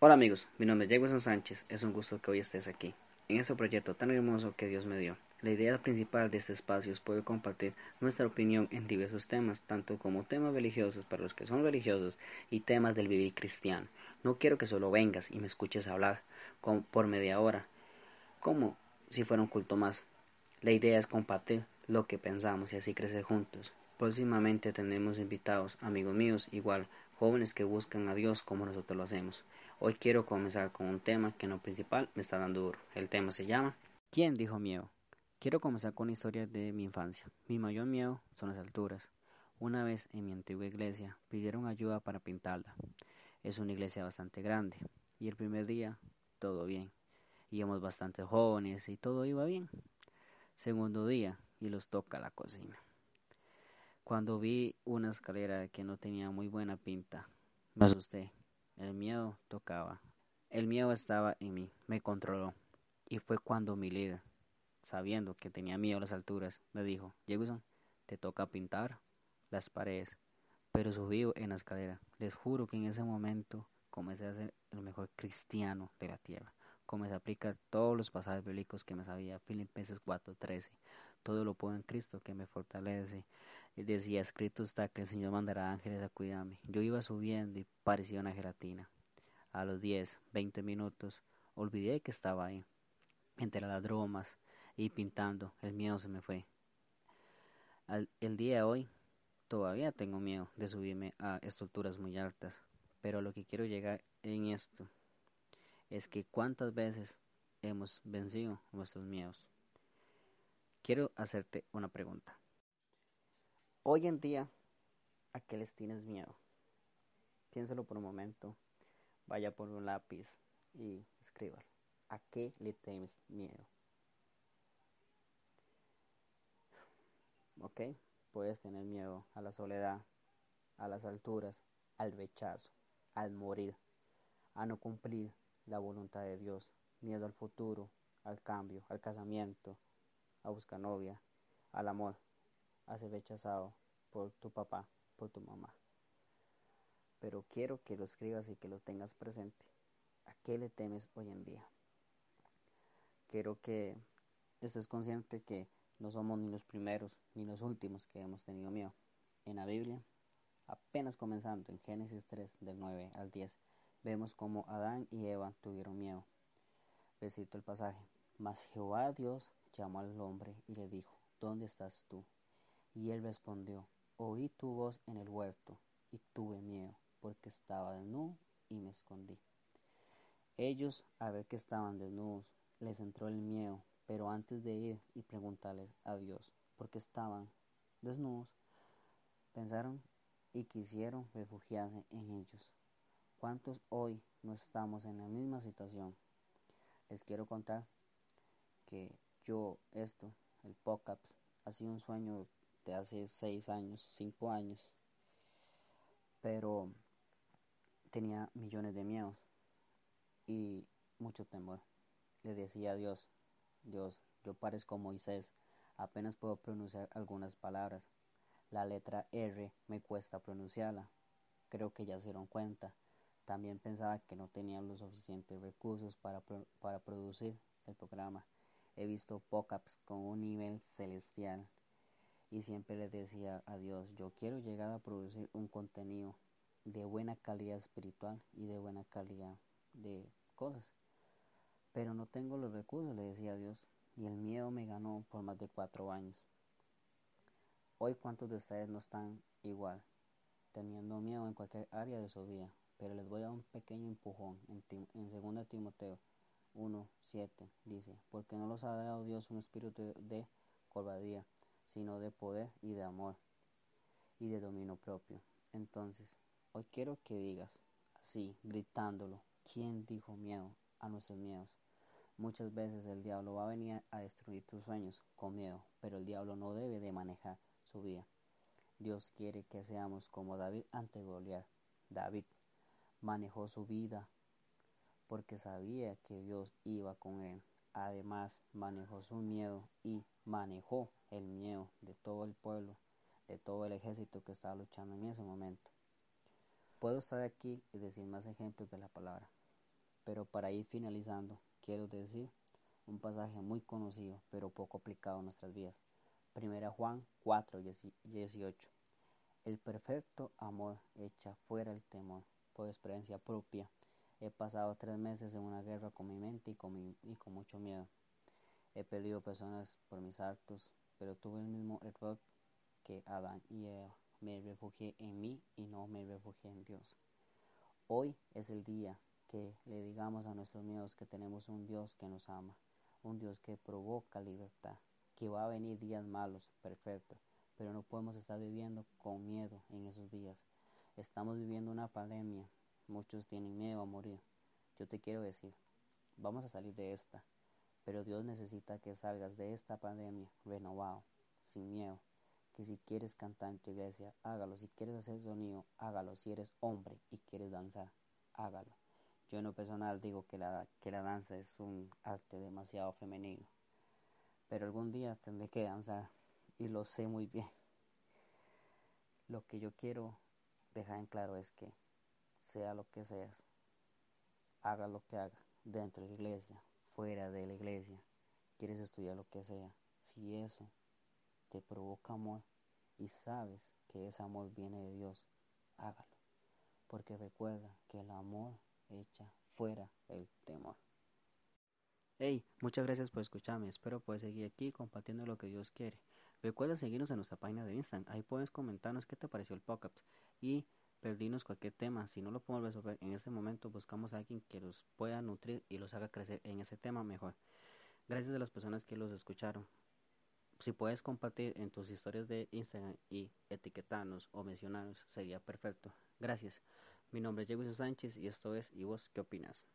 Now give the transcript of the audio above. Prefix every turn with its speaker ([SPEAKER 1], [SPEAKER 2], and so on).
[SPEAKER 1] Hola amigos, mi nombre es Diego Sánchez, es un gusto que hoy estés aquí, en este proyecto tan hermoso que Dios me dio. La idea principal de este espacio es poder compartir nuestra opinión en diversos temas, tanto como temas religiosos para los que son religiosos y temas del vivir cristiano. No quiero que solo vengas y me escuches hablar por media hora, como si fuera un culto más. La idea es compartir lo que pensamos y así crecer juntos. Próximamente tendremos invitados, amigos míos, igual jóvenes que buscan a Dios como nosotros lo hacemos. Hoy quiero comenzar con un tema que en lo principal me está dando duro. El tema se llama ¿Quién dijo miedo? Quiero comenzar con una historia de mi infancia. Mi mayor miedo son las alturas. Una vez en mi antigua iglesia pidieron ayuda para pintarla. Es una iglesia bastante grande y el primer día todo bien. Íbamos bastante jóvenes y todo iba bien. Segundo día y los toca la cocina. Cuando vi una escalera que no tenía muy buena pinta, me asusté el miedo tocaba. El miedo estaba en mí, me controló. Y fue cuando mi líder, sabiendo que tenía miedo a las alturas, me dijo, Jefferson, te toca pintar las paredes. Pero subí en la escalera. Les juro que en ese momento comencé a ser el mejor cristiano de la tierra. Comencé a aplicar todos los pasajes bíblicos que me sabía. Filipenses 4:13. Todo lo puedo en Cristo que me fortalece decía, escrito está que el Señor mandará ángeles a cuidarme. Yo iba subiendo y parecía una gelatina. A los 10, 20 minutos, olvidé que estaba ahí, entre las bromas y pintando. El miedo se me fue. el día de hoy, todavía tengo miedo de subirme a estructuras muy altas. Pero lo que quiero llegar en esto es que cuántas veces hemos vencido nuestros miedos. Quiero hacerte una pregunta. Hoy en día, ¿a qué les tienes miedo? Piénselo por un momento. Vaya por un lápiz y escríbalo. ¿A qué le tienes miedo? ¿Ok? Puedes tener miedo a la soledad, a las alturas, al rechazo, al morir, a no cumplir la voluntad de Dios, miedo al futuro, al cambio, al casamiento, a buscar novia, al amor a rechazado por tu papá, por tu mamá. Pero quiero que lo escribas y que lo tengas presente. ¿A qué le temes hoy en día? Quiero que estés consciente que no somos ni los primeros ni los últimos que hemos tenido miedo. En la Biblia, apenas comenzando en Génesis 3 del 9 al 10, vemos como Adán y Eva tuvieron miedo. Recito el pasaje. Mas Jehová Dios llamó al hombre y le dijo, ¿dónde estás tú? Y él respondió, oí tu voz en el huerto y tuve miedo, porque estaba desnudo y me escondí. Ellos, a ver que estaban desnudos, les entró el miedo, pero antes de ir y preguntarles a Dios por qué estaban desnudos, pensaron y quisieron refugiarse en ellos. ¿Cuántos hoy no estamos en la misma situación? Les quiero contar que yo esto, el POCAPS, ha un sueño hace seis años, cinco años, pero tenía millones de miedos y mucho temor. Le decía a Dios, Dios, yo parezco Moisés, apenas puedo pronunciar algunas palabras. La letra R me cuesta pronunciarla. Creo que ya se dieron cuenta. También pensaba que no tenía los suficientes recursos para, para producir el programa. He visto pop-ups con un nivel celestial y siempre le decía a Dios, yo quiero llegar a producir un contenido de buena calidad espiritual y de buena calidad de cosas. Pero no tengo los recursos, le decía a Dios, y el miedo me ganó por más de cuatro años. Hoy cuántos de ustedes no están igual, teniendo miedo en cualquier área de su vida, pero les voy a dar un pequeño empujón en, en 2 Timoteo 1, 7, dice, porque no los ha dado Dios un espíritu de cobardía, sino de poder y de amor y de dominio propio. Entonces, hoy quiero que digas así, gritándolo, ¿quién dijo miedo a nuestros miedos? Muchas veces el diablo va a venir a destruir tus sueños con miedo, pero el diablo no debe de manejar su vida. Dios quiere que seamos como David ante Goliat. David manejó su vida porque sabía que Dios iba con él. Además, manejó su miedo y manejó el miedo de todo el pueblo, de todo el ejército que estaba luchando en ese momento. Puedo estar aquí y decir más ejemplos de la palabra. Pero para ir finalizando, quiero decir un pasaje muy conocido, pero poco aplicado en nuestras vidas. Primera Juan 4, 18. El perfecto amor echa fuera el temor. Por experiencia propia, he pasado tres meses en una guerra con mi mente y con, y con mucho miedo. He perdido personas por mis actos, pero tuve el mismo error que Adán y Eva. Me refugié en mí y no me refugié en Dios. Hoy es el día que le digamos a nuestros miedos que tenemos un Dios que nos ama, un Dios que provoca libertad, que va a venir días malos, perfecto, pero no podemos estar viviendo con miedo en esos días. Estamos viviendo una pandemia, muchos tienen miedo a morir. Yo te quiero decir, vamos a salir de esta, pero Dios necesita que salgas de esta pandemia renovado, sin miedo, que si quieres cantar en tu iglesia, hágalo. Si quieres hacer sonido, hágalo. Si eres hombre y quieres danzar, hágalo. Yo en lo personal digo que la, que la danza es un arte demasiado femenino. Pero algún día tendré que danzar y lo sé muy bien. Lo que yo quiero dejar en claro es que sea lo que seas, haga lo que haga, dentro de la iglesia, fuera de la iglesia, quieres estudiar lo que sea, si eso te provoca amor y sabes que ese amor viene de Dios, hágalo. Porque recuerda que el amor echa fuera el temor. Hey, muchas gracias por escucharme. Espero poder seguir aquí compartiendo lo que Dios quiere. Recuerda seguirnos en nuestra página de Instagram. Ahí puedes comentarnos qué te pareció el podcast y pedirnos cualquier tema. Si no lo podemos resolver en este momento, buscamos a alguien que los pueda nutrir y los haga crecer en ese tema mejor. Gracias a las personas que los escucharon si puedes compartir en tus historias de Instagram y etiquetarnos o mencionarnos sería perfecto. Gracias. Mi nombre es Diego Sánchez y esto es ¿Y vos qué opinas?